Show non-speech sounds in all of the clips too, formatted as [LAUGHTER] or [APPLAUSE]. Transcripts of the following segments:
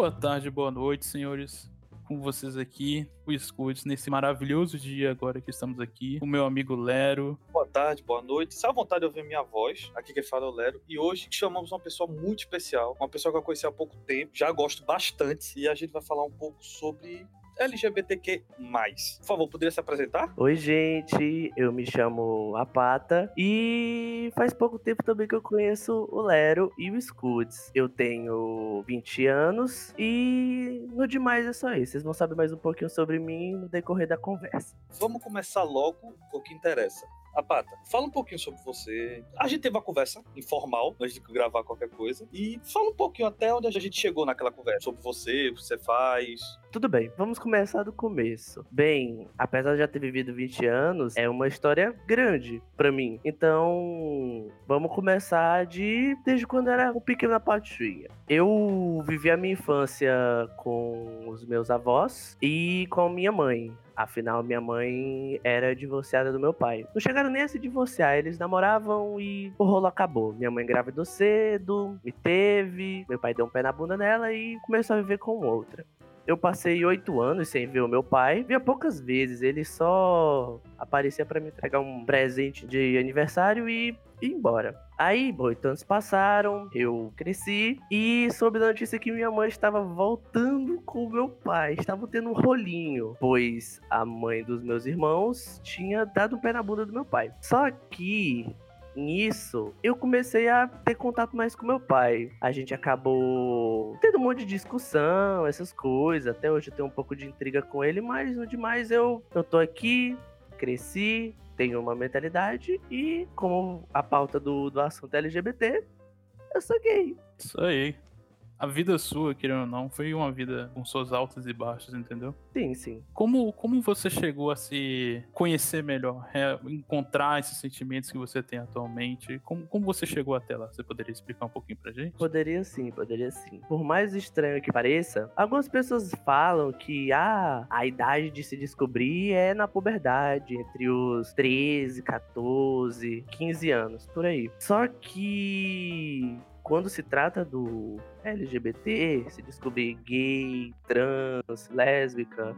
Boa tarde, boa noite, senhores. Com vocês aqui, o Escudes, nesse maravilhoso dia agora que estamos aqui. O meu amigo Lero. Boa tarde, boa noite. Se à vontade de ouvir minha voz, aqui que fala é o Lero. E hoje chamamos uma pessoa muito especial, uma pessoa que eu conheci há pouco tempo, já gosto bastante. E a gente vai falar um pouco sobre LGBTQ+. Por favor, poderia se apresentar? Oi, gente, eu me chamo Apata e faz pouco tempo também que eu conheço o Lero e o Scoots. Eu tenho 20 anos e no demais é só isso. Vocês vão saber mais um pouquinho sobre mim no decorrer da conversa. Vamos começar logo o que interessa. Apata, fala um pouquinho sobre você. A gente teve uma conversa informal antes de gravar qualquer coisa. E fala um pouquinho até onde a gente chegou naquela conversa. Sobre você, o que você faz. Tudo bem, vamos começar do começo. Bem, apesar de já ter vivido 20 anos, é uma história grande para mim. Então, vamos começar de desde quando era um pequeno patinha. Eu vivi a minha infância com os meus avós e com minha mãe. Afinal, minha mãe era divorciada do meu pai. Não chegaram nem a se divorciar, eles namoravam e o rolo acabou. Minha mãe engravidou cedo, me teve, meu pai deu um pé na bunda nela e começou a viver com outra. Eu passei oito anos sem ver o meu pai. Via poucas vezes. Ele só aparecia para me entregar um presente de aniversário e ir embora. Aí, oito anos passaram, eu cresci e soube da notícia que minha mãe estava voltando com meu pai. Estava tendo um rolinho, pois a mãe dos meus irmãos tinha dado um pé na bunda do meu pai. Só que nisso, eu comecei a ter contato mais com meu pai. A gente acabou tendo um monte de discussão, essas coisas. Até hoje eu tenho um pouco de intriga com ele, mas no demais eu, eu tô aqui, cresci, tenho uma mentalidade e, como a pauta do, do assunto LGBT, eu sou gay. Isso aí a vida sua, querendo ou não, foi uma vida com suas altas e baixas, entendeu? Sim, sim. Como, como você chegou a se conhecer melhor, encontrar esses sentimentos que você tem atualmente? Como, como você chegou até lá? Você poderia explicar um pouquinho pra gente? Poderia sim, poderia sim. Por mais estranho que pareça, algumas pessoas falam que ah, a idade de se descobrir é na puberdade, entre os 13, 14, 15 anos, por aí. Só que quando se trata do LGBT, se descobrir gay, trans, lésbica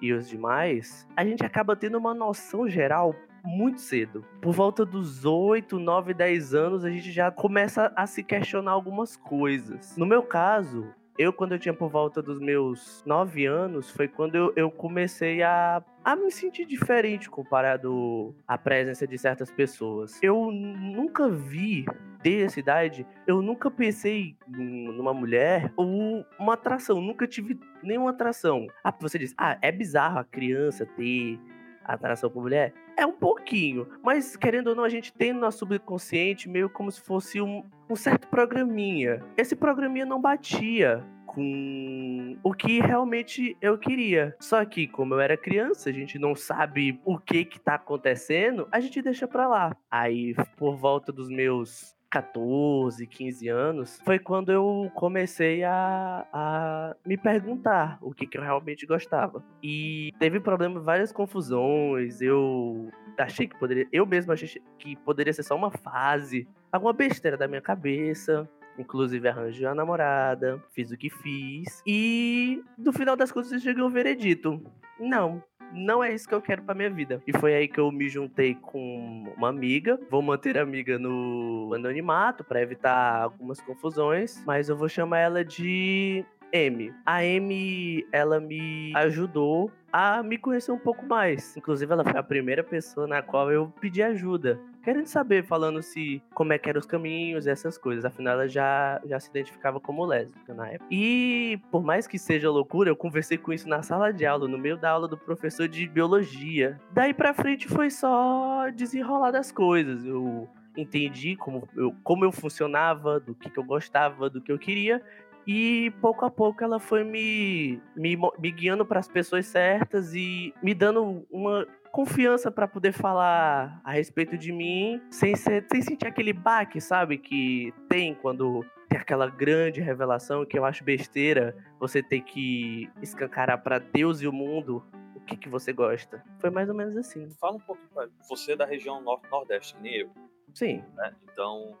e os demais, a gente acaba tendo uma noção geral muito cedo. Por volta dos 8, 9, 10 anos, a gente já começa a se questionar algumas coisas. No meu caso, eu, quando eu tinha por volta dos meus 9 anos, foi quando eu, eu comecei a, a me sentir diferente comparado à presença de certas pessoas. Eu nunca vi desde essa idade, eu nunca pensei numa mulher ou uma atração, nunca tive nenhuma atração. Ah, você diz, ah, é bizarro a criança ter atração por mulher? É um pouquinho, mas querendo ou não, a gente tem no nosso subconsciente meio como se fosse um, um certo programinha. Esse programinha não batia com o que realmente eu queria. Só que, como eu era criança, a gente não sabe o que que tá acontecendo, a gente deixa pra lá. Aí, por volta dos meus 14, 15 anos, foi quando eu comecei a, a me perguntar o que, que eu realmente gostava. E teve problema, várias confusões, eu achei que poderia, eu mesmo achei que poderia ser só uma fase, alguma besteira da minha cabeça. Inclusive arranjei a namorada, fiz o que fiz. E no final das contas eu cheguei ao veredito. Não, não é isso que eu quero pra minha vida. E foi aí que eu me juntei com uma amiga. Vou manter a amiga no anonimato para evitar algumas confusões, mas eu vou chamar ela de M. A Amy, ela me ajudou a me conhecer um pouco mais. Inclusive, ela foi a primeira pessoa na qual eu pedi ajuda. Querendo saber, falando se como é que eram os caminhos essas coisas. Afinal, ela já, já se identificava como lésbica na época. E por mais que seja loucura, eu conversei com isso na sala de aula, no meio da aula do professor de biologia. Daí pra frente foi só desenrolar das coisas. Eu entendi como eu, como eu funcionava, do que, que eu gostava, do que eu queria. E pouco a pouco ela foi me, me, me guiando para as pessoas certas e me dando uma confiança para poder falar a respeito de mim sem, ser, sem sentir aquele baque, sabe? Que tem quando tem aquela grande revelação que eu acho besteira você ter que escancarar para Deus e o mundo o que, que você gosta. Foi mais ou menos assim. Fala um pouco, você é da região norte-nordeste, que nem eu. Sim. Né? Então,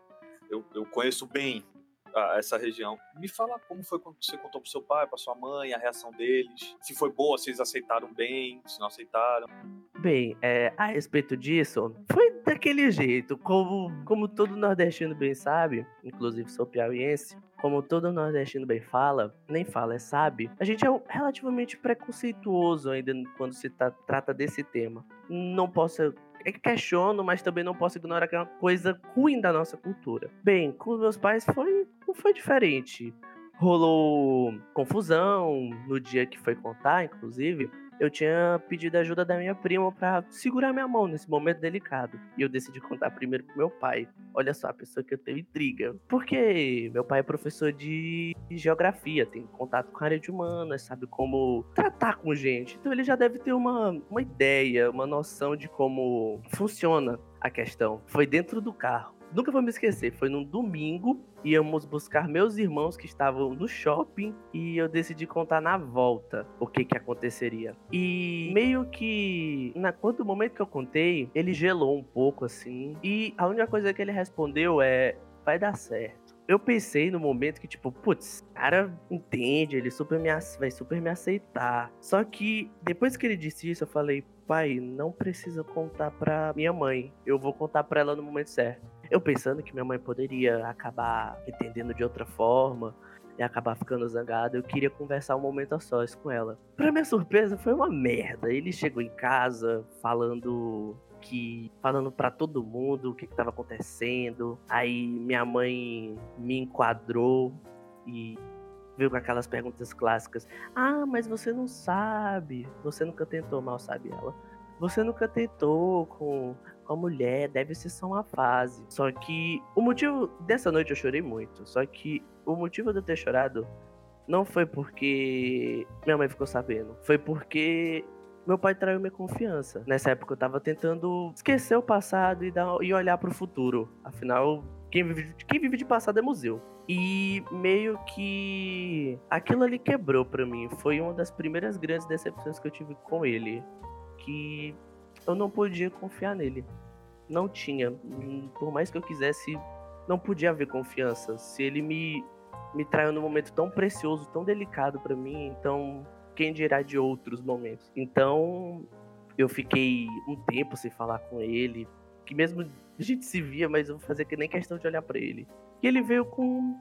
eu, eu conheço bem essa região. Me fala como foi quando você contou pro seu pai, pra sua mãe, a reação deles. Se foi boa, se eles aceitaram bem, se não aceitaram. Bem, é, a respeito disso, foi daquele jeito, como, como todo nordestino bem sabe, inclusive sou piauiense, como todo nordestino bem fala, nem fala, é sabe, a gente é relativamente preconceituoso ainda quando se tá, trata desse tema. Não posso questiono, mas também não posso ignorar que é uma coisa ruim da nossa cultura. Bem, com os meus pais foi, não foi diferente. Rolou confusão no dia que foi contar, inclusive eu tinha pedido ajuda da minha prima para segurar minha mão nesse momento delicado. E eu decidi contar primeiro pro meu pai. Olha só, a pessoa que eu tenho intriga. Porque meu pai é professor de geografia, tem contato com a área de humanas, sabe como tratar com gente. Então ele já deve ter uma, uma ideia, uma noção de como funciona a questão. Foi dentro do carro. Nunca vou me esquecer, foi num domingo, íamos buscar meus irmãos que estavam no shopping e eu decidi contar na volta o que que aconteceria. E meio que na quanto momento que eu contei, ele gelou um pouco assim, e a única coisa que ele respondeu é vai dar certo eu pensei no momento que, tipo, putz, cara entende, ele super me, vai super me aceitar. Só que depois que ele disse isso, eu falei, pai, não precisa contar pra minha mãe. Eu vou contar pra ela no momento certo. Eu pensando que minha mãe poderia acabar entendendo de outra forma e acabar ficando zangada, eu queria conversar um momento a sós com ela. Pra minha surpresa, foi uma merda. Ele chegou em casa falando que falando para todo mundo o que estava acontecendo. Aí minha mãe me enquadrou e veio com aquelas perguntas clássicas. Ah, mas você não sabe. Você nunca tentou, mal sabe ela. Você nunca tentou com com a mulher, deve ser só uma fase. Só que o motivo dessa noite eu chorei muito. Só que o motivo de eu ter chorado não foi porque minha mãe ficou sabendo, foi porque meu pai traiu minha confiança. Nessa época eu tava tentando esquecer o passado e, dar, e olhar pro futuro. Afinal, quem vive, quem vive de passado é museu. E meio que aquilo ali quebrou para mim. Foi uma das primeiras grandes decepções que eu tive com ele. Que eu não podia confiar nele. Não tinha. Por mais que eu quisesse, não podia haver confiança. Se ele me, me traiu num momento tão precioso, tão delicado para mim, então quem dirá de outros momentos? Então eu fiquei um tempo sem falar com ele, que mesmo a gente se via, mas eu fazer que nem questão de olhar para ele. E ele veio com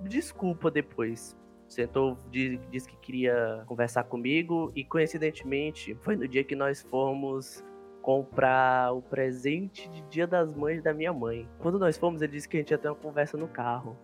desculpa depois. Sentou, disse que queria conversar comigo e coincidentemente foi no dia que nós fomos comprar o presente de Dia das Mães da minha mãe. Quando nós fomos, ele disse que a gente ia ter uma conversa no carro.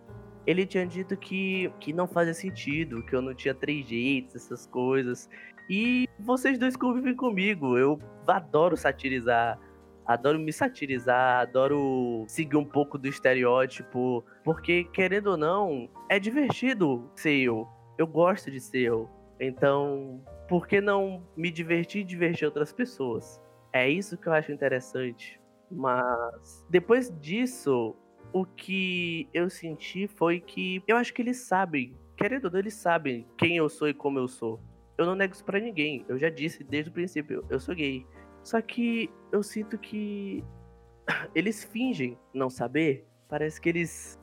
Ele tinha dito que, que não fazia sentido, que eu não tinha três jeitos, essas coisas. E vocês dois convivem comigo. Eu adoro satirizar adoro me satirizar, adoro seguir um pouco do estereótipo, porque querendo ou não, é divertido ser eu. Eu gosto de ser eu. Então, por que não me divertir e divertir outras pessoas? É isso que eu acho interessante. Mas depois disso, o que eu senti foi que eu acho que eles sabem, querendo ou não, eles sabem quem eu sou e como eu sou. Eu não nego isso pra ninguém. Eu já disse desde o princípio, eu sou gay. Só que eu sinto que [LAUGHS] eles fingem não saber. Parece que eles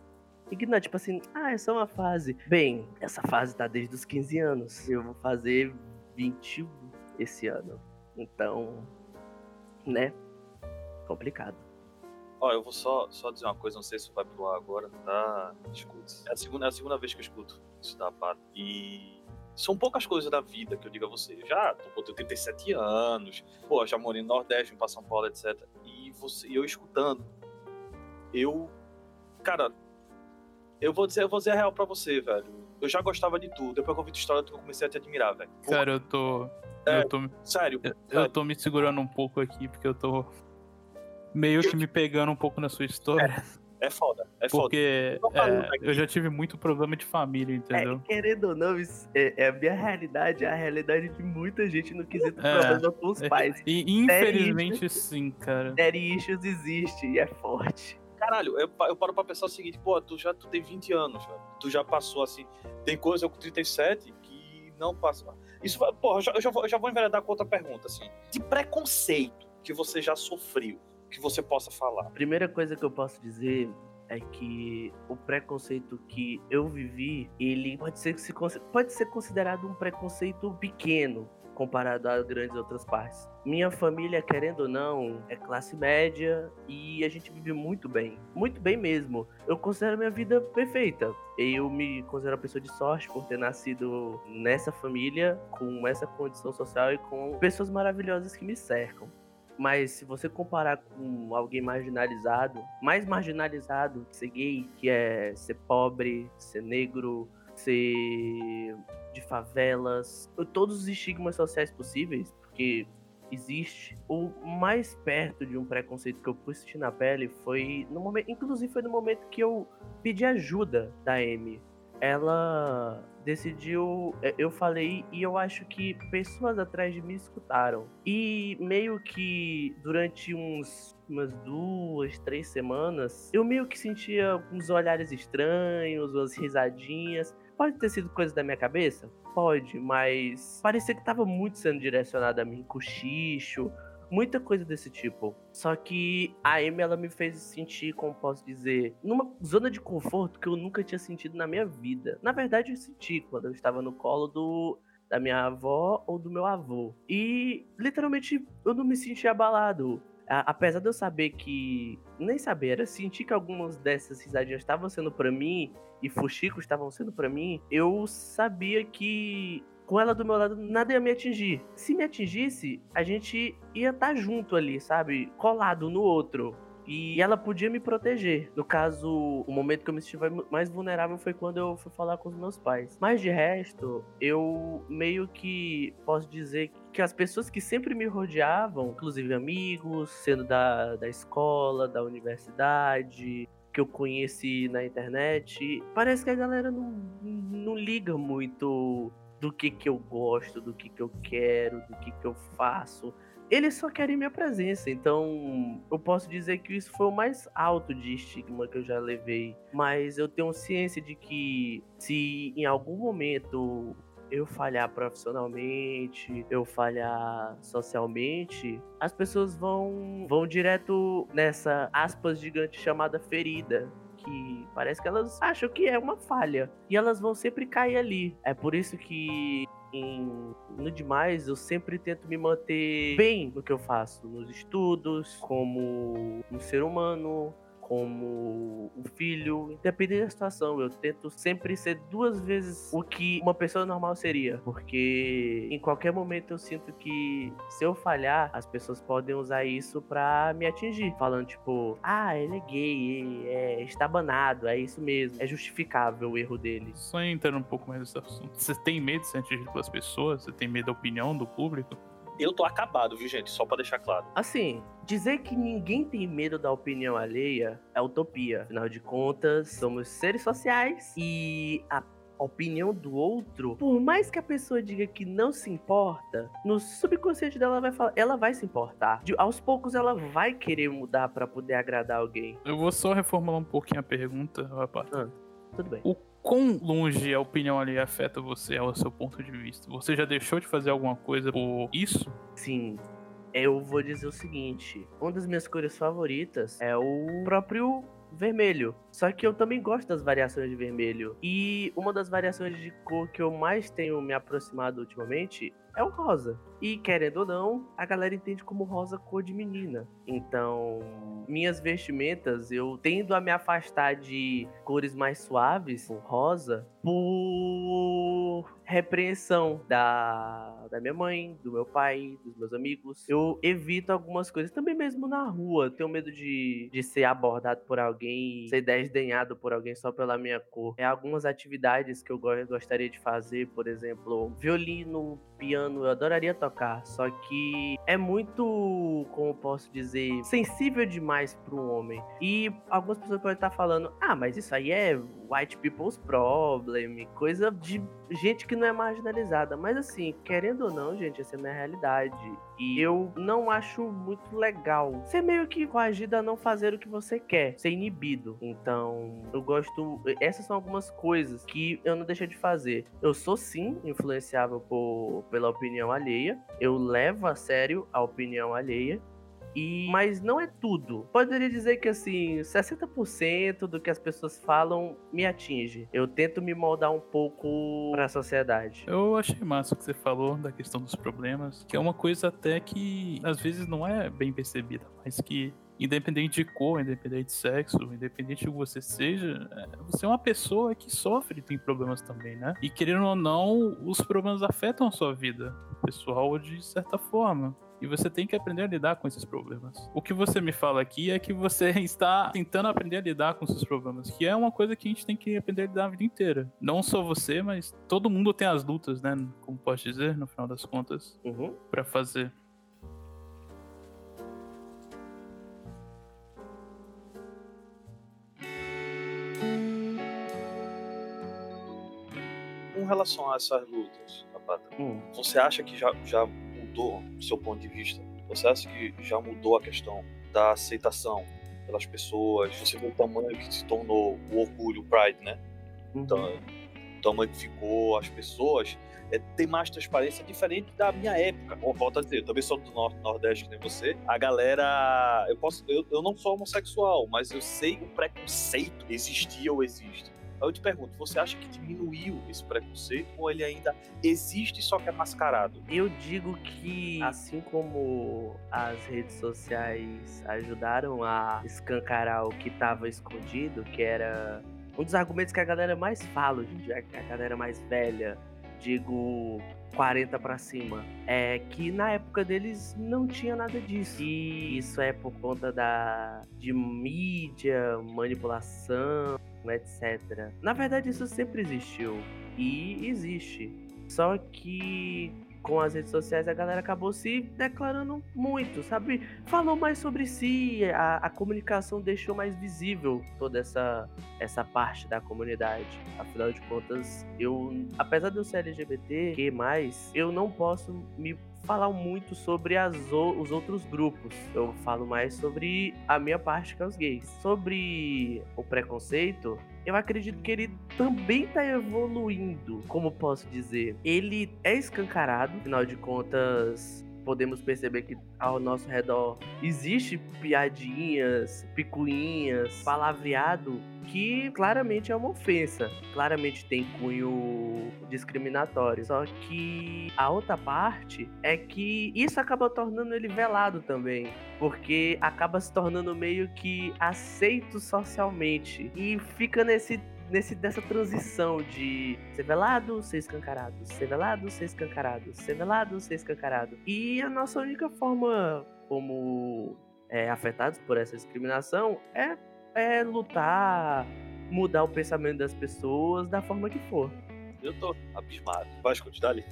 ignoram, tipo assim, ah, é só uma fase. Bem, essa fase tá desde os 15 anos. Eu vou fazer 21 esse ano. Então, né? Complicado. Ó, eu vou só, só dizer uma coisa, não sei se vai pro agora, tá? Escute. É a segunda, é a segunda vez que eu escuto isso da Pato. E são poucas coisas da vida que eu digo a você. Eu já tô com 37 anos, pô, já morei no Nordeste, vim pra São Paulo, etc. E você, eu escutando, eu. Cara, eu vou dizer, eu vou dizer a real pra você, velho. Eu já gostava de tudo. Depois que eu ouvi tua história, eu comecei a te admirar, velho. Cara, eu tô. É, eu tô, sério, eu, sério. eu tô me segurando um pouco aqui, porque eu tô meio que me pegando um pouco na sua história. É foda, é foda. Porque falando é, eu já tive muito problema de família, entendeu? É, querendo ou não, isso é, é a minha realidade, é a realidade de muita gente no quesito É, problema com os é. pais. E infelizmente sim, cara. Daddy issues existe e é forte. Caralho, eu, eu paro pra pensar o seguinte, pô, tu já tu tem 20 anos, velho. Tu já passou assim. Tem coisa eu com 37 que não passa. Isso porra, eu já, eu já vou, eu já vou enveredar com outra pergunta, assim. De preconceito que você já sofreu, que você possa falar. Primeira coisa que eu posso dizer é que o preconceito que eu vivi, ele pode ser, pode ser considerado um preconceito pequeno, comparado a grandes outras partes. Minha família, querendo ou não, é classe média e a gente vive muito bem. Muito bem mesmo. Eu considero minha vida perfeita. Eu me considero uma pessoa de sorte por ter nascido nessa família, com essa condição social e com pessoas maravilhosas que me cercam. Mas se você comparar com alguém marginalizado, mais marginalizado que ser gay, que é ser pobre, ser negro, ser de favelas, todos os estigmas sociais possíveis, porque existe. O mais perto de um preconceito que eu pude sentir na pele foi no momento, inclusive foi no momento que eu pedi ajuda da Amy. Ela decidiu, é, eu falei e eu acho que pessoas atrás de mim escutaram. E meio que durante uns umas duas, três semanas, eu meio que sentia uns olhares estranhos, umas risadinhas. Pode ter sido coisa da minha cabeça? Pode, mas parecia que tava muito sendo direcionado a mim, cochicho, muita coisa desse tipo. Só que a Amy, ela me fez sentir, como posso dizer, numa zona de conforto que eu nunca tinha sentido na minha vida. Na verdade, eu senti quando eu estava no colo do da minha avó ou do meu avô. E literalmente eu não me senti abalado apesar de eu saber que. Nem saber, era sentir que algumas dessas risadinhas estavam sendo para mim e fuxicos estavam sendo para mim, eu sabia que com ela do meu lado nada ia me atingir. Se me atingisse, a gente ia estar tá junto ali, sabe? Colado no outro e ela podia me proteger. No caso, o momento que eu me senti mais vulnerável foi quando eu fui falar com os meus pais. Mas de resto, eu meio que posso dizer que as pessoas que sempre me rodeavam, inclusive amigos, sendo da, da escola, da universidade, que eu conheci na internet, parece que a galera não, não liga muito do que que eu gosto, do que que eu quero, do que que eu faço eles só querem minha presença. Então, eu posso dizer que isso foi o mais alto de estigma que eu já levei. Mas eu tenho ciência de que se em algum momento eu falhar profissionalmente, eu falhar socialmente, as pessoas vão vão direto nessa aspas gigante chamada ferida, que parece que elas acham que é uma falha e elas vão sempre cair ali. É por isso que em, no demais, eu sempre tento me manter bem no que eu faço, nos estudos, como um ser humano, como um filho, independente da situação, eu tento sempre ser duas vezes o que uma pessoa normal seria, porque em qualquer momento eu sinto que se eu falhar, as pessoas podem usar isso para me atingir, falando tipo, ah, ele é gay, é estabanado, é isso mesmo, é justificável o erro dele. Só entrar um pouco mais nesse assunto. Você tem medo de ser atingido pelas pessoas? Você tem medo da opinião do público? Eu tô acabado, viu, gente? Só para deixar claro. Assim, dizer que ninguém tem medo da opinião alheia é utopia. Afinal de contas, somos seres sociais e a opinião do outro, por mais que a pessoa diga que não se importa, no subconsciente dela vai falar, ela vai se importar. De, aos poucos ela vai querer mudar para poder agradar alguém. Eu vou só reformular um pouquinho a pergunta, rapaz. Ah, tudo bem. O quão longe a opinião ali afeta você ao seu ponto de vista? Você já deixou de fazer alguma coisa por isso? Sim. Eu vou dizer o seguinte: uma das minhas cores favoritas é o próprio vermelho. Só que eu também gosto das variações de vermelho. E uma das variações de cor que eu mais tenho me aproximado ultimamente é o rosa. E querendo ou não, a galera entende como rosa cor de menina. Então, minhas vestimentas, eu tendo a me afastar de cores mais suaves, rosa, por repreensão da, da minha mãe, do meu pai, dos meus amigos. Eu evito algumas coisas, também mesmo na rua. Tenho medo de, de ser abordado por alguém, ser desdenhado por alguém só pela minha cor. É algumas atividades que eu gostaria de fazer, por exemplo, violino, piano, eu adoraria tocar, só que é muito, como posso dizer, sensível demais para um homem. E algumas pessoas podem estar falando: "Ah, mas isso aí é white people's problem, coisa de gente que não é marginalizada". Mas assim, querendo ou não, gente, essa é a minha realidade. E eu não acho muito legal ser meio que coagido a não fazer o que você quer, ser inibido. Então, eu gosto. Essas são algumas coisas que eu não deixo de fazer. Eu sou sim influenciável por, pela opinião alheia. Eu levo a sério a opinião alheia. E, mas não é tudo. Poderia dizer que assim, 60% do que as pessoas falam me atinge. Eu tento me moldar um pouco para a sociedade. Eu achei massa o que você falou da questão dos problemas, que é uma coisa até que às vezes não é bem percebida, mas que independente de cor, independente de sexo, independente que você seja, é, você é uma pessoa que sofre e tem problemas também, né? E querendo ou não, os problemas afetam a sua vida pessoal de certa forma. E você tem que aprender a lidar com esses problemas. O que você me fala aqui é que você [LAUGHS] está tentando aprender a lidar com esses problemas, que é uma coisa que a gente tem que aprender a lidar a vida inteira. Não só você, mas todo mundo tem as lutas, né? Como posso dizer, no final das contas, uhum. para fazer. Com relação a essas lutas, Rapata, hum. você acha que já, já mudou do seu ponto de vista? Você acha que já mudou a questão da aceitação pelas pessoas? Você viu o tamanho que se tornou o orgulho, o pride, né? Uhum. Então, o tamanho que ficou, as pessoas é, tem mais transparência diferente da minha época. Como volto a dizer, eu também sou do Norte, Nordeste, que nem você. A galera. Eu, posso, eu, eu não sou homossexual, mas eu sei o preconceito existia ou existe. Eu te pergunto, você acha que diminuiu esse preconceito ou ele ainda existe só que é mascarado? Eu digo que, assim como as redes sociais ajudaram a escancarar o que estava escondido, que era um dos argumentos que a galera mais fala hoje em dia, a galera mais velha, digo 40 para cima, é que na época deles não tinha nada disso. E isso é por conta da de mídia, manipulação, etc. Na verdade, isso sempre existiu e existe. Só que com as redes sociais a galera acabou se declarando muito, sabe? Falou mais sobre si, a, a comunicação deixou mais visível toda essa, essa parte da comunidade. Afinal de contas, eu, apesar de eu ser LGBT, que mais, eu não posso me falar muito sobre as, os outros grupos. Eu falo mais sobre a minha parte que é os gays. Sobre o preconceito, eu acredito que ele também está evoluindo, como posso dizer. Ele é escancarado, afinal de contas, podemos perceber que ao nosso redor existe piadinhas, picuinhas, palavreado que claramente é uma ofensa, claramente tem cunho discriminatório. Só que a outra parte é que isso acaba tornando ele velado também, porque acaba se tornando meio que aceito socialmente e fica nesse nesse, dessa transição de ser velado, ser escancarado, ser velado, ser escancarado, ser velado, ser escancarado. E a nossa única forma como é, afetados por essa discriminação é é lutar, mudar o pensamento das pessoas da forma que for. Eu tô abismado. Pode continuar ali.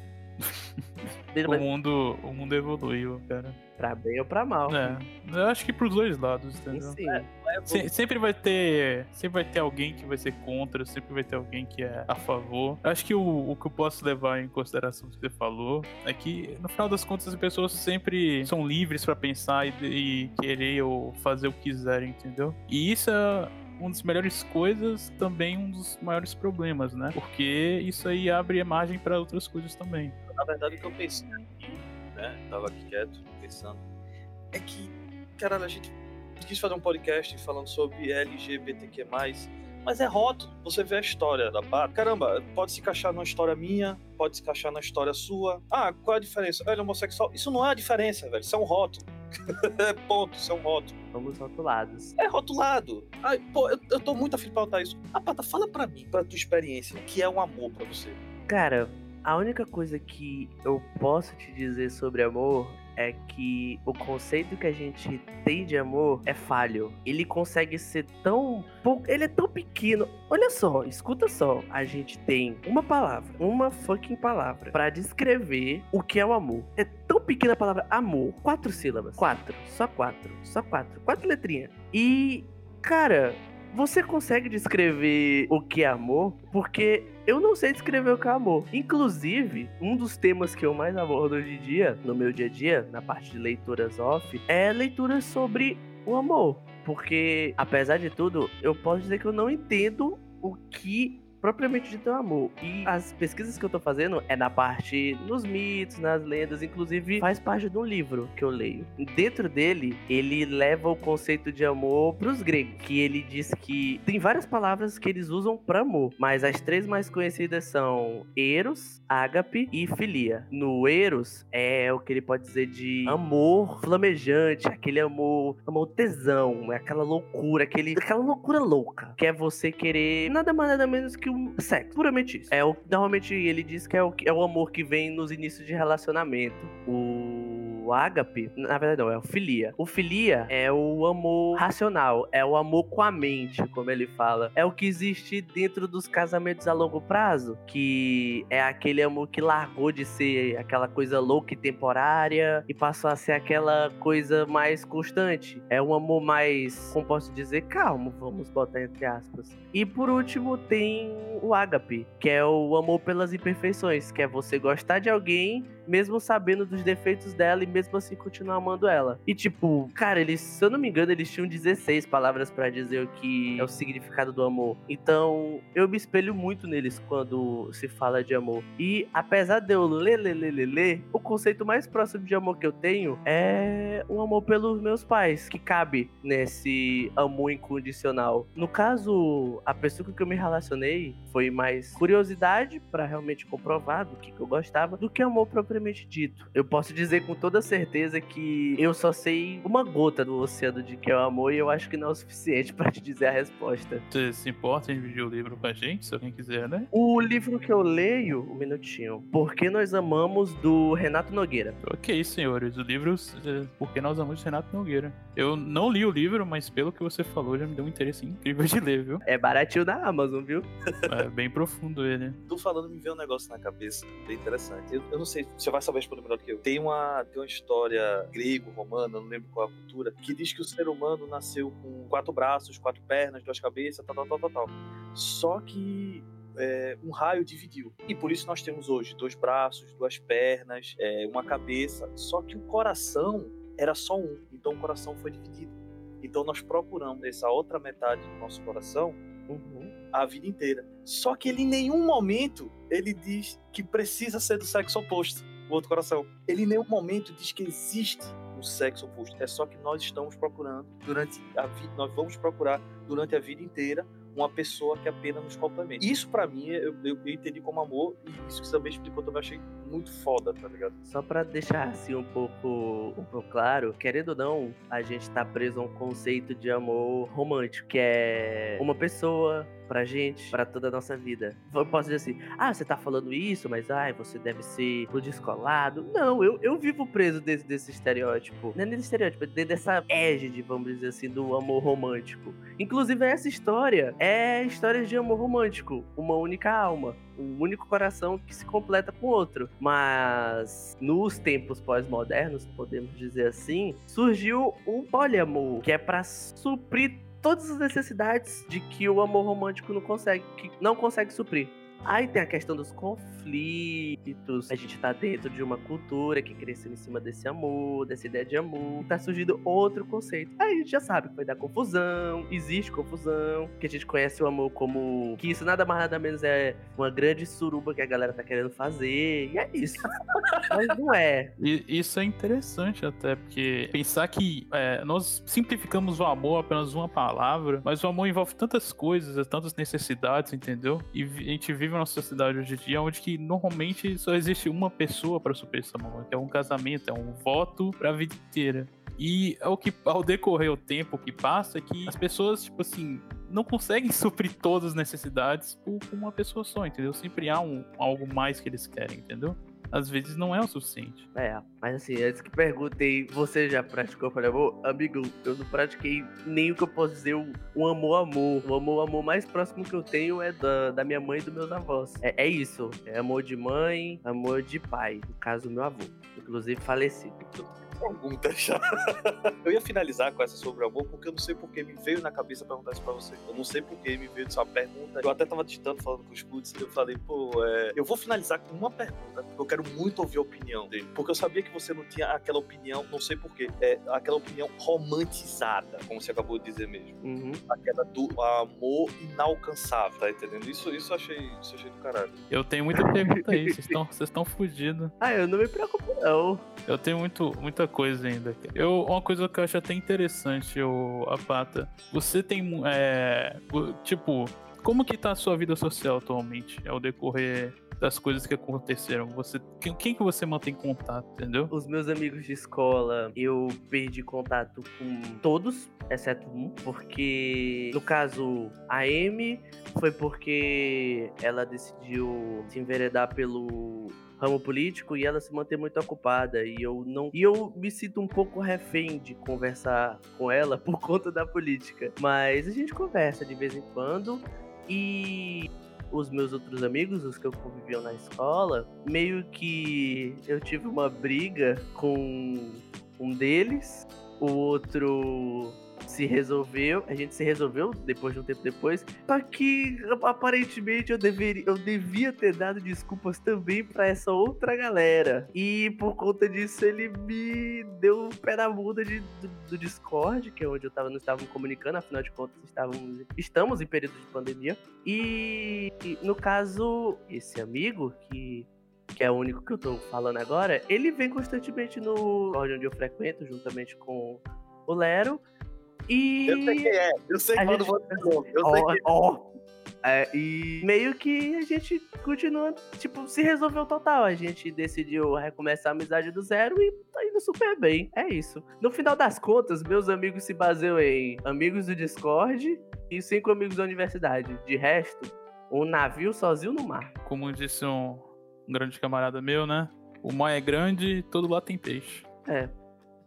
O, mundo, o mundo evoluiu, cara. Pra bem ou pra mal. É. Eu acho que pros dois lados, entendeu? Sim. É, é sempre vai ter. Sempre vai ter alguém que vai ser contra, sempre vai ter alguém que é a favor. Eu acho que o, o que eu posso levar em consideração que você falou é que, no final das contas, as pessoas sempre são livres para pensar e, e querer ou fazer o que quiserem, entendeu? E isso é uma das melhores coisas, também um dos maiores problemas, né? Porque isso aí abre margem para outras coisas também. Na verdade, o que eu pensei né? Tava aqui quieto, pensando, é que, cara, a gente quis fazer um podcast falando sobre LGBTQ+, mas é rótulo. Você vê a história da Bata. Caramba, pode se encaixar numa história minha, pode se encaixar na história sua. Ah, qual é a diferença? Ele é homossexual. Isso não é a diferença, velho. Isso é um rótulo. [LAUGHS] Ponto, isso é um rótulo. Somos rotulados. É rotulado. Ai, pô, eu, eu tô muito afim de pautar isso. Ah, Pata, fala pra mim, pra tua experiência, o que é um amor pra você? Cara, a única coisa que eu posso te dizer sobre amor é que o conceito que a gente tem de amor é falho. Ele consegue ser tão ele é tão pequeno. Olha só, escuta só. A gente tem uma palavra, uma fucking palavra para descrever o que é o amor. É tão pequena a palavra amor, quatro sílabas, quatro, só quatro, só quatro, quatro letrinhas. E cara, você consegue descrever o que é amor? Porque eu não sei descrever o que é amor. Inclusive, um dos temas que eu mais abordo hoje em dia, no meu dia a dia, na parte de leituras off, é leituras sobre o amor. Porque, apesar de tudo, eu posso dizer que eu não entendo o que propriamente dito é o amor. E as pesquisas que eu tô fazendo é na parte nos mitos, nas lendas, inclusive faz parte de um livro que eu leio. Dentro dele, ele leva o conceito de amor pros gregos, que ele diz que tem várias palavras que eles usam para amor, mas as três mais conhecidas são eros, ágape e filia. No eros é o que ele pode dizer de amor flamejante, aquele amor, amor tesão, é aquela loucura, aquele, aquela loucura louca, que é você querer nada mais nada menos que um sexo, puramente isso. É o normalmente ele diz que é o, é o amor que vem nos inícios de relacionamento. O o ágape, na verdade não, é o filia. O filia é o amor racional, é o amor com a mente, como ele fala. É o que existe dentro dos casamentos a longo prazo, que é aquele amor que largou de ser aquela coisa louca e temporária e passou a ser aquela coisa mais constante. É um amor mais, como posso dizer, calmo, vamos botar entre aspas. E por último tem o ágape, que é o amor pelas imperfeições, que é você gostar de alguém mesmo sabendo dos defeitos dela e mesmo assim continuar amando ela. E tipo, cara, eles, se eu não me engano, eles tinham 16 palavras para dizer o que é o significado do amor. Então, eu me espelho muito neles quando se fala de amor. E apesar de eu ler, ler, ler, ler, ler o conceito mais próximo de amor que eu tenho é um amor pelos meus pais, que cabe nesse amor incondicional. No caso, a pessoa com que eu me relacionei foi mais curiosidade para realmente comprovar do que, que eu gostava do que amor propriamente propriamente dito. Eu posso dizer com toda certeza que eu só sei uma gota do oceano de que é o amor e eu acho que não é o suficiente [LAUGHS] para te dizer a resposta. Você se importa em dividir o livro com a gente, se alguém quiser, né? O livro que eu leio, um minutinho, Porque Nós Amamos, do Renato Nogueira. Ok, senhores, o livro é, Porque Nós Amamos, Renato Nogueira. Eu não li o livro, mas pelo que você falou, já me deu um interesse incrível de ler, viu? É baratinho na Amazon, viu? É bem profundo ele. Tu falando me veio um negócio na cabeça, bem interessante. Eu, eu não sei você vai saber responder melhor do que eu. Tem uma, tem uma história grego, romana, não lembro qual é a cultura, que diz que o ser humano nasceu com quatro braços, quatro pernas, duas cabeças, tal, tal, tal, tal, tal. Só que é, um raio dividiu. E por isso nós temos hoje dois braços, duas pernas, é, uma cabeça. Só que o coração era só um. Então o coração foi dividido. Então nós procuramos essa outra metade do nosso coração uhum. a vida inteira. Só que ele em nenhum momento ele diz que precisa ser do sexo oposto, o outro coração. Ele em nenhum momento diz que existe um sexo oposto. É só que nós estamos procurando durante a vida, nós vamos procurar durante a vida inteira uma pessoa que apenas nos complementa. Isso para mim eu, eu, eu, entendi como amor e isso que você também explicou também achei muito foda, tá ligado? Só para deixar assim um pouco, um pouco claro, querendo ou não, a gente tá preso a um conceito de amor romântico, que é uma pessoa pra gente, pra toda a nossa vida. Eu posso dizer assim, ah, você tá falando isso, mas ai, você deve ser o descolado. Não, eu, eu vivo preso desse, desse estereótipo. Não é nem estereótipo, é dessa égide, vamos dizer assim, do amor romântico. Inclusive, essa história é história de amor romântico. Uma única alma um único coração que se completa com outro. Mas nos tempos pós-modernos, podemos dizer assim, surgiu o poliamor, que é para suprir todas as necessidades de que o amor romântico não consegue, que não consegue suprir. Aí tem a questão dos conflitos. A gente tá dentro de uma cultura que cresceu em cima desse amor, dessa ideia de amor. Tá surgindo outro conceito. Aí a gente já sabe que vai dar confusão, existe confusão, que a gente conhece o amor como que isso nada mais nada menos é uma grande suruba que a galera tá querendo fazer. E é isso. [LAUGHS] Mas não é. Isso é interessante até, porque pensar que é, nós simplificamos o amor apenas uma palavra, mas o amor envolve tantas coisas, tantas necessidades, entendeu? E a gente vive uma sociedade hoje em dia onde que normalmente só existe uma pessoa para suprir essa que é um casamento, é um voto para a vida inteira. E ao, que, ao decorrer o tempo que passa, é que as pessoas, tipo assim, não conseguem [LAUGHS] suprir todas as necessidades por uma pessoa só, entendeu? Sempre há um, algo mais que eles querem, entendeu? Às vezes não é o suficiente. É, mas assim, antes que perguntei, você já praticou poliamor? Amigo, eu não pratiquei nem o que eu posso dizer, um amor-amor. O amor-amor mais próximo que eu tenho é da, da minha mãe e dos meus avós. É, é isso, é amor de mãe, amor de pai, no caso, meu avô, inclusive falecido. Pergunta já. eu ia finalizar com essa sobre o amor, porque eu não sei porque me veio na cabeça perguntar isso pra você. Eu não sei porque me veio essa pergunta. Eu até tava digitando, falando com os e eu falei, pô, é... eu vou finalizar com uma pergunta, porque eu quero muito ouvir a opinião dele. Porque eu sabia que você não tinha aquela opinião, não sei porquê, é aquela opinião romantizada, como você acabou de dizer mesmo. Uhum. Aquela do amor inalcançável, tá entendendo? Isso, isso eu achei, isso eu achei do caralho. Eu tenho muita pergunta aí, vocês estão vocês estão fugindo. Ah, eu não me preocupo, não. Eu tenho muito, muita coisa ainda. Eu, uma coisa que eu acho até interessante, o Apata, você tem, é, tipo, como que tá a sua vida social atualmente, ao decorrer das coisas que aconteceram? Você, quem, quem que você mantém contato, entendeu? Os meus amigos de escola, eu perdi contato com todos, exceto um, porque no caso a Amy foi porque ela decidiu se enveredar pelo ramo político e ela se manter muito ocupada. E eu não e eu me sinto um pouco refém de conversar com ela [LAUGHS] por conta da política, mas a gente conversa de vez em quando e os meus outros amigos, os que eu conviviam na escola, meio que eu tive uma briga com um deles, o outro se resolveu, a gente se resolveu depois de um tempo depois, só que aparentemente eu deveria, eu devia ter dado desculpas também pra essa outra galera. E por conta disso ele me deu um pé na bunda de, do, do Discord, que é onde eu tava, não estava comunicando, afinal de contas estávamos, estamos em período de pandemia. E no caso, esse amigo que que é o único que eu tô falando agora, ele vem constantemente no onde eu frequento, juntamente com o Lero. E. Eu sei quem é, eu sei A quando gente- você falou, eu sei Ó, quem ó. É, e meio que a gente continua, tipo, se resolveu total. A gente decidiu recomeçar a amizade do zero e tá indo super bem. É isso. No final das contas, meus amigos se baseiam em amigos do Discord e cinco amigos da universidade. De resto, um navio sozinho no mar. Como disse um, um grande camarada meu, né? O mar é grande e todo lá tem peixe. É.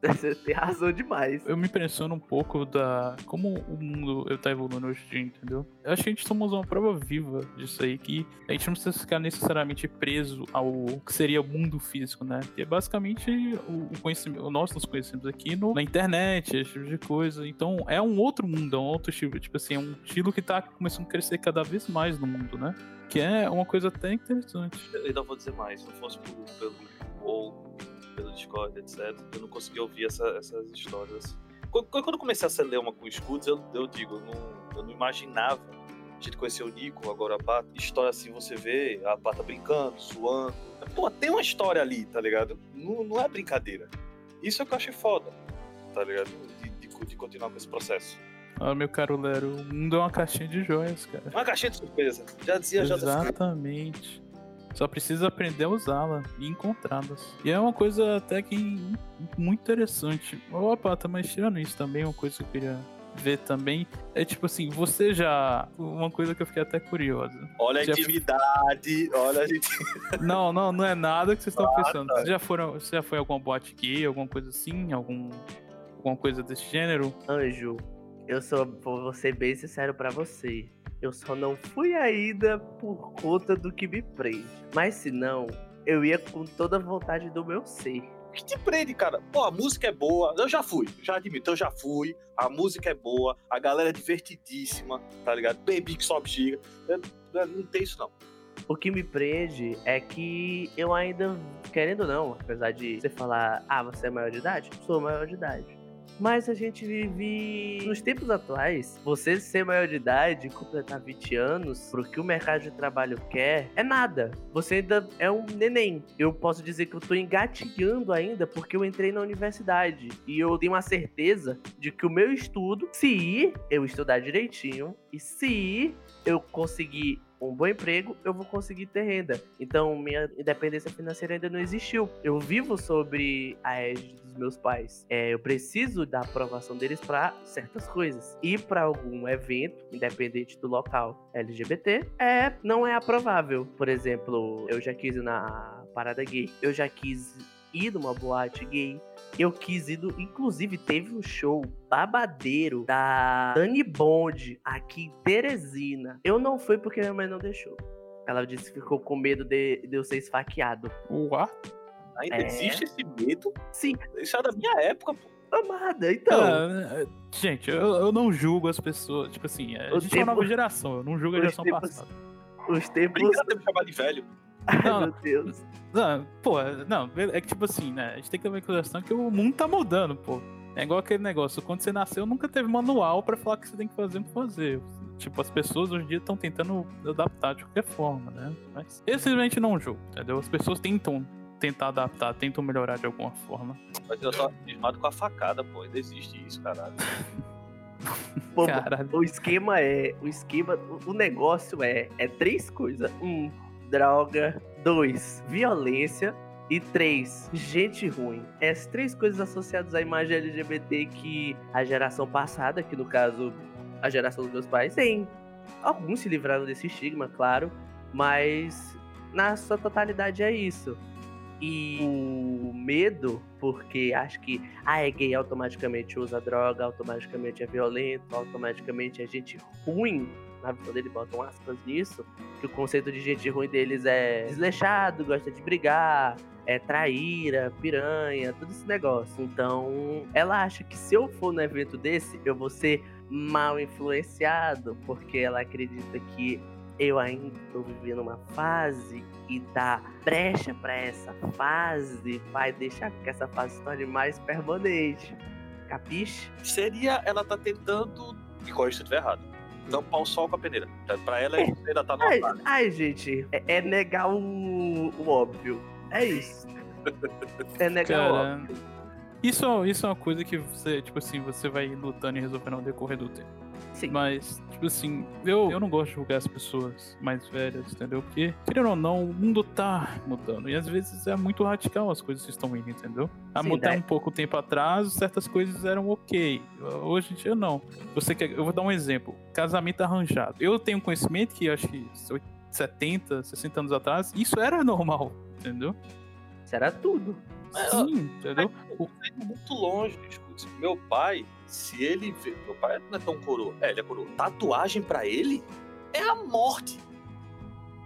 Você tem razão demais. Eu me impressiono um pouco da como o mundo tá evoluindo hoje em dia, entendeu? Eu acho que a gente somos uma prova viva disso aí, que a gente não precisa ficar necessariamente preso ao que seria o mundo físico, né? Que é basicamente o conhecimento, o nós nos conhecemos aqui no- na internet, esse tipo de coisa. Então é um outro mundo, é um outro estilo, tipo assim, é um estilo que tá começando a crescer cada vez mais no mundo, né? Que é uma coisa até interessante. Eu ainda vou dizer mais, se não fosse por, pelo ou pelo Discord, etc., eu não conseguia ouvir essa- essas histórias. assim. Quando, quando eu comecei a ler uma com escudos, eu, eu digo, eu não, eu não imaginava. A gente conheceu o Nico, agora a Pata. História assim, você vê a Pata brincando, zoando. Pô, tem uma história ali, tá ligado? Não, não é brincadeira. Isso é o que eu achei foda, tá ligado? De, de- de continuar com esse processo. Ah, meu caro Lero, o mundo é uma caixinha de joias, cara. Uma caixinha de surpresa. Já dizia já Exatamente. Só precisa aprender a usá-la e encontrá-las. E é uma coisa até que muito interessante. Ô, Pata, mas tirando isso também, uma coisa que eu queria ver também é tipo assim, você já. Uma coisa que eu fiquei até curiosa. Olha a Já- intimidade, olha a gente. [LAUGHS] Não, não, não é nada que vocês estão Ah, pensando. tá. Vocês já foram. Você já foi a alguma boate gay, alguma coisa assim? Algum. Alguma coisa desse gênero? Anjo, eu só vou ser bem sincero pra você. Eu só não fui ainda por conta do que me prende. Mas se não, eu ia com toda a vontade do meu ser. O que te prende, cara? Pô, a música é boa. Eu já fui, já admito, eu já fui. A música é boa, a galera é divertidíssima, tá ligado? Baby que sobe giga. Eu- eu- Não tem isso, não. O que me prende é que eu ainda, querendo ou não, apesar de você falar, ah, você é maior de idade? Sou maior de idade. Mas a gente vive nos tempos atuais. Você ser maior de idade, completar 20 anos, pro que o mercado de trabalho quer, é nada. Você ainda é um neném. Eu posso dizer que eu tô engatinhando ainda porque eu entrei na universidade. E eu tenho a certeza de que o meu estudo, se eu estudar direitinho, e se eu conseguir um bom emprego, eu vou conseguir ter renda. Então, minha independência financeira ainda não existiu. Eu vivo sobre a égide dos meus pais. É, eu preciso da aprovação deles para certas coisas. E para algum evento, independente do local LGBT, é não é aprovável. Por exemplo, eu já quis ir na parada gay. Eu já quis ir numa boate gay. Eu quis ir, inclusive teve um show babadeiro da Dani Bond aqui em Teresina. Eu não fui porque minha mãe não deixou. Ela disse que ficou com medo de, de eu ser esfaqueado. Uá? Ainda É. existe esse medo? Sim, Isso é da minha época, pô. amada, então. Ah, gente, eu, eu não julgo as pessoas. Tipo assim, a gente é uma tempo- nova geração, eu não julgo a geração tempos- passada. Os tempos. Brincadeira de me chamar de velho. [LAUGHS] Ai, Não. meu Deus. Não, pô, não, é que tipo assim, né? A gente tem que levar em consideração que o mundo tá mudando, pô. É igual aquele negócio, quando você nasceu, nunca teve manual pra falar o que você tem que fazer pra fazer. Tipo, as pessoas hoje em dia estão tentando adaptar de qualquer forma, né? Mas eu simplesmente não julgo, entendeu? As pessoas tentam tentar adaptar, tentam melhorar de alguma forma. Mas eu tô abismado com a facada, pô. Ainda existe isso, caralho. Pô, [LAUGHS] Caralho. o esquema é. O esquema. o- O negócio é. É três coisas. Um, droga. Dois, violência. E três, gente ruim. Essas três coisas associadas à imagem LGBT que a geração passada, que no caso a geração dos meus pais, tem. Alguns se livraram desse estigma, claro. Mas na sua totalidade é isso. E o medo, porque acho que ah, é gay, automaticamente usa droga, automaticamente é violento, automaticamente é gente ruim. Na visão dele, botam aspas nisso. Que o conceito de gente ruim deles é desleixado, gosta de brigar, é traíra, piranha, todo esse negócio. Então, ela acha que se eu for num evento desse, eu vou ser mal influenciado, porque ela acredita que eu ainda tô vivendo uma fase e dar brecha pra essa fase vai deixar que essa fase se torne mais permanente. Capiche? Seria ela tá tentando. Me corrija se estiver errado. Tampar o sol com a peneira. Pra ela, isso ainda tá Ai, normal. ai, gente, é, é negar o, o óbvio. É isso. É negar o Cara, óbvio. isso, isso é uma coisa que você, tipo assim, você vai lutando e resolvendo ao decorrer do tempo. Sim. Mas, tipo assim, eu, eu não gosto de julgar as pessoas mais velhas, entendeu? Porque, querendo ou não, o mundo tá mudando. E às vezes é muito radical as coisas que estão indo, entendeu? Há Sim, mudar daí- um pouco tempo atrás, certas coisas eram ok. Hoje em dia, não. Você quer, eu vou dar um exemplo. Casamento arranjado. Eu tenho conhecimento que acho que 70, 60 anos atrás, isso era normal, entendeu? Isso era tudo. É, Sim, entendeu? O indo muito longe, escute. Meu pai, se ele vê. Meu pai não é tão coroa. É, ele é coroa. Tatuagem pra ele é a morte.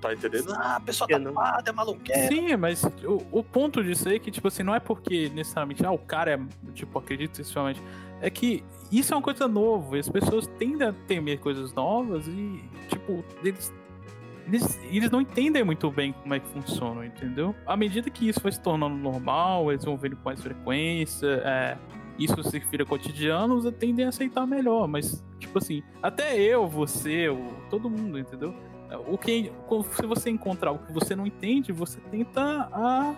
Tá entendendo? Ah, a pessoa não- tatuada, é maluqueira. Sim, mas o, o ponto disso aí é que, tipo assim, não é porque necessariamente, ah, o cara é, tipo, acredita excessivamente. É que isso é uma coisa nova, e as pessoas tendem a temer coisas novas e, tipo, eles, eles, eles não entendem muito bem como é que funciona, entendeu? À medida que isso vai se tornando normal, eles vão vendo com mais frequência, é, isso se vira cotidiano, tendem a aceitar melhor, mas, tipo assim, até eu, você, o, todo mundo, entendeu? o que se você encontrar algo que você não entende, você tenta a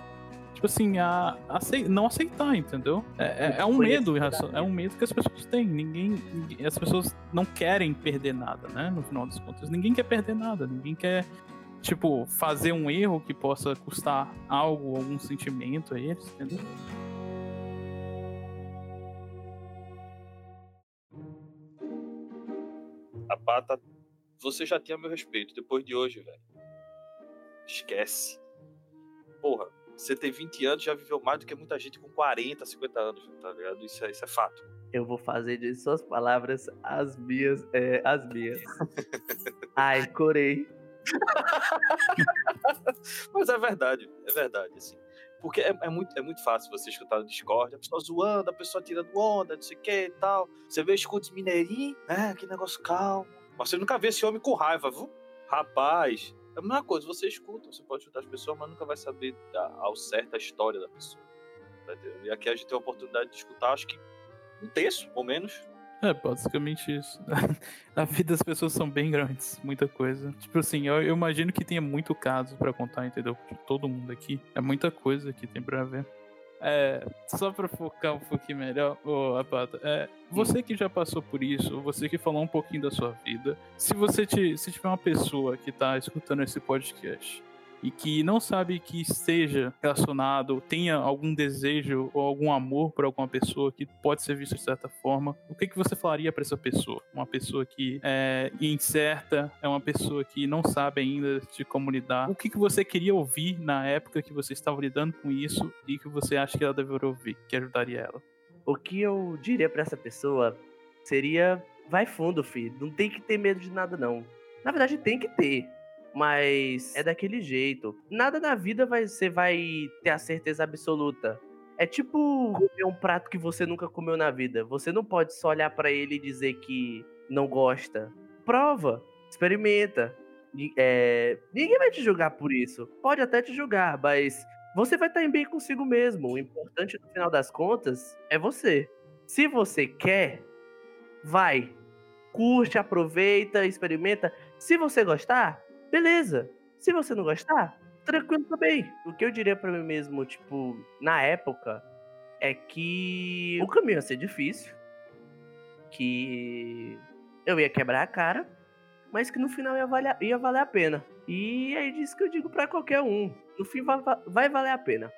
tipo assim, a, acei- não aceitar, entendeu? É, é- é um medo, a é um medo que as pessoas têm. Ninguém, ninguém- as pessoas não querem perder nada, né? No final das contas, ninguém quer perder nada, ninguém quer tipo fazer um erro que possa custar algo, algum sentimento a eles, entendeu? A pata. Você já tinha meu respeito depois de hoje, velho. Esquece. Porra, você tem 20 anos já viveu mais do que muita gente com 40, 50 anos, tá ligado? Isso é, isso é fato. Eu vou fazer de suas palavras as minhas. É, as minhas. [LAUGHS] Ai, corei. Mas é verdade, é verdade, assim. Porque é, é muito, é muito fácil você escutar no Discord, a pessoa zoando, a pessoa tirando onda, não sei o que e tal. Você vê escudos mineirinhos, né? Que negócio calmo. Mas você nunca vê esse homem com raiva, viu? Rapaz, é a mesma coisa, você escuta, você pode escutar as pessoas, mas nunca vai saber ao certo a história da pessoa. Tá? E aqui a gente tem a oportunidade de escutar, acho que um terço, ou menos. É, basicamente isso. [LAUGHS] A vida das pessoas são bem grandes, muita coisa. Tipo assim, eu, eu imagino que tenha muito caso pra contar, entendeu? De todo mundo aqui. É muita coisa que tem pra ver. É, só pra focar um pouquinho melhor, ô Apata, é, você que já passou por isso, você que falou um pouquinho da sua vida, se você te, se tiver uma pessoa que tá escutando esse podcast e que não sabe que esteja relacionado, tenha algum desejo ou algum amor por alguma pessoa que pode ser visto de certa forma, o que, que você falaria para essa pessoa? Uma pessoa que é incerta, é uma pessoa que não sabe ainda de como lidar. O que, que você queria ouvir na época que você estava lidando com isso e que você acha que ela deveria ouvir, que ajudaria ela? O que eu diria pra essa pessoa seria: vai fundo, filho. Não tem que ter medo de nada, não. Na verdade, tem que ter. Mas é daquele jeito. Nada na vida vai, você vai ter a certeza absoluta. É tipo comer um prato que você nunca comeu na vida. Você não pode só olhar para ele e dizer que não gosta. Prova, experimenta. É, ninguém vai te julgar por isso. Pode até te julgar, mas você vai estar bem consigo mesmo. O importante no final das contas é você. Se você quer, vai. Curte, aproveita, experimenta. Se você gostar, beleza. Se você não gostar, tranquilo também. O que eu diria para mim mesmo, tipo, na época, é que o caminho ia ser difícil, que eu ia quebrar a cara, mas que no final ia valer, ia valer a pena. E é disso que eu digo para qualquer um. No fim vai, vai valer a pena.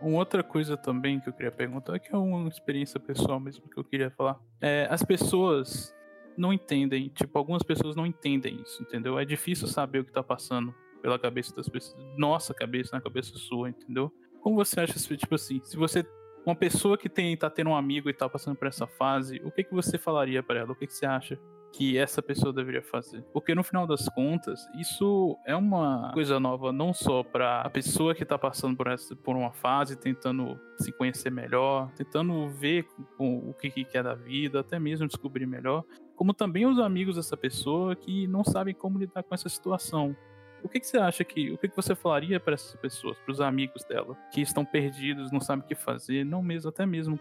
Uma outra coisa também que eu queria perguntar, que é uma experiência pessoal mesmo que eu queria falar. É, as pessoas não entendem, tipo, algumas pessoas não entendem isso, entendeu? É difícil saber o que tá passando pela cabeça das pessoas, nossa cabeça, na cabeça sua, entendeu? Como você acha, tipo assim, se você uma pessoa que tem tá tendo um amigo e tá passando por essa fase, o que que você falaria para ela? O que que você acha que essa pessoa deveria fazer? Porque no final das contas, isso é uma coisa nova não só para a pessoa que tá passando por essa por uma fase, tentando se conhecer melhor, tentando ver o que que é da vida, até mesmo descobrir melhor, como também os amigos dessa pessoa que não sabem como lidar com essa situação. O que, que você acha que. O que, que você falaria para essas pessoas, para os amigos dela, que estão perdidos, não sabem o que fazer, não mesmo, até mesmo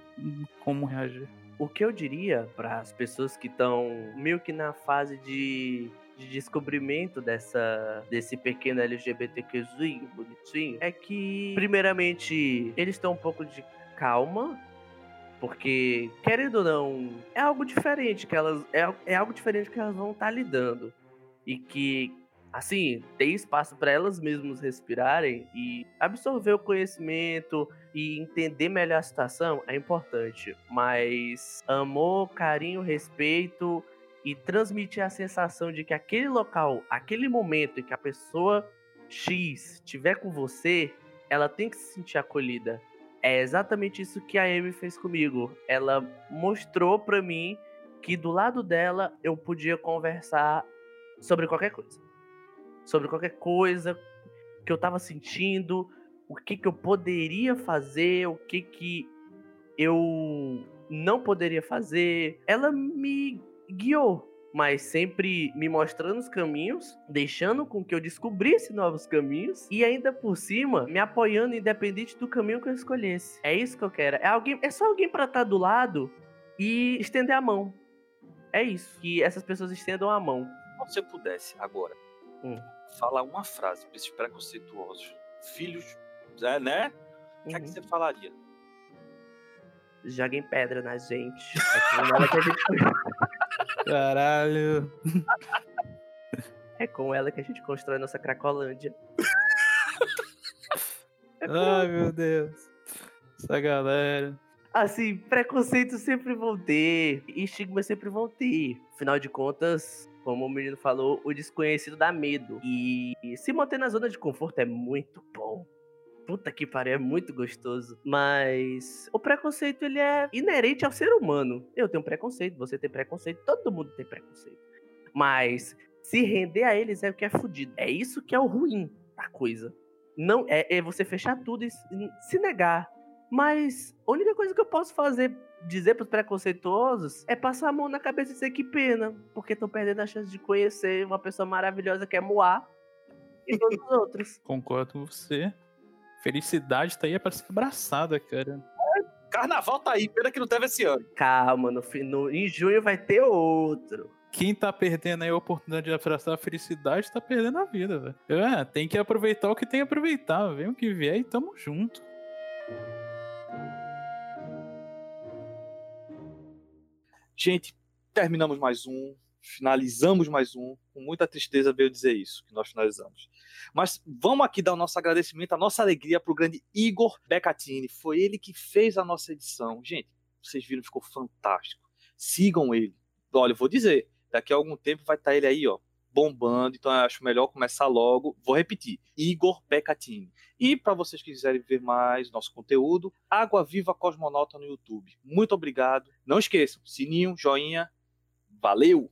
como reagir? O que eu diria para as pessoas que estão meio que na fase de de descobrimento dessa desse pequeno LGBTQzinho bonitinho é que primeiramente eles estão um pouco de calma porque querendo ou não é algo diferente que elas é, é algo diferente que elas vão estar tá lidando e que assim, ter espaço para elas mesmas respirarem e absorver o conhecimento e entender melhor a situação é importante. Mas amor, carinho, respeito e transmitir a sensação de que aquele local, aquele momento em que a pessoa X estiver com você, ela tem que se sentir acolhida. É exatamente isso que a Amy fez comigo. Ela mostrou para mim que do lado dela eu podia conversar sobre qualquer coisa sobre qualquer coisa que eu tava sentindo, o que que eu poderia fazer, o que que eu não poderia fazer. Ela me guiou, mas sempre me mostrando os caminhos, deixando com que eu descobrisse novos caminhos e ainda por cima me apoiando independente do caminho que eu escolhesse. É isso que eu quero. É alguém, é só alguém para estar tá do lado e estender a mão. É isso, que essas pessoas estendam a mão. Se você pudesse agora hum falar uma frase para esses preconceituosos filhos, é, né? O que é que uhum. você falaria? Joguem pedra na gente. [LAUGHS] Caralho. É com ela que a gente constrói nossa Cracolândia. É [LAUGHS] Ai, meu Deus. Essa galera. Assim, preconceito sempre vão ter. E estigma sempre vão ter. Afinal de contas, como o menino falou, o desconhecido dá medo. E se manter na zona de conforto é muito bom. Puta que pariu, é muito gostoso. Mas o preconceito, ele é inerente ao ser humano. Eu tenho preconceito, você tem preconceito, todo mundo tem preconceito. Mas se render a eles é o que é fudido. É isso que é o ruim da coisa. Não é, é você fechar tudo e se negar. Mas a única coisa que eu posso fazer dizer pros preconceituosos é passar a mão na cabeça e dizer que pena, porque estão perdendo a chance de conhecer uma pessoa maravilhosa que é Moá e todos os outros. Concordo com você. Felicidade tá aí é pra ser abraçada, cara. Carnaval tá aí, pena que não teve esse ano. Calma, no, no, em junho vai ter outro. Quem tá perdendo aí a oportunidade de abraçar a felicidade tá perdendo a vida, velho. É, tem que aproveitar o que tem que aproveitar. Vem o que vier e tamo junto. Gente, terminamos mais um, finalizamos mais um. Com muita tristeza veio dizer isso, que nós finalizamos. Mas vamos aqui dar o nosso agradecimento, a nossa alegria para o grande Igor Becatini. Foi ele que fez a nossa edição. Gente, vocês viram, ficou fantástico. Sigam ele. Olha, eu vou dizer, daqui a algum tempo vai estar tá ele aí, ó, bombando, então eu acho melhor começar logo. Vou repetir: Igor Becatini. E para vocês que quiserem ver mais nosso conteúdo, Água Viva Cosmonauta no YouTube. Muito obrigado. Não esqueçam, sininho, joinha. Valeu!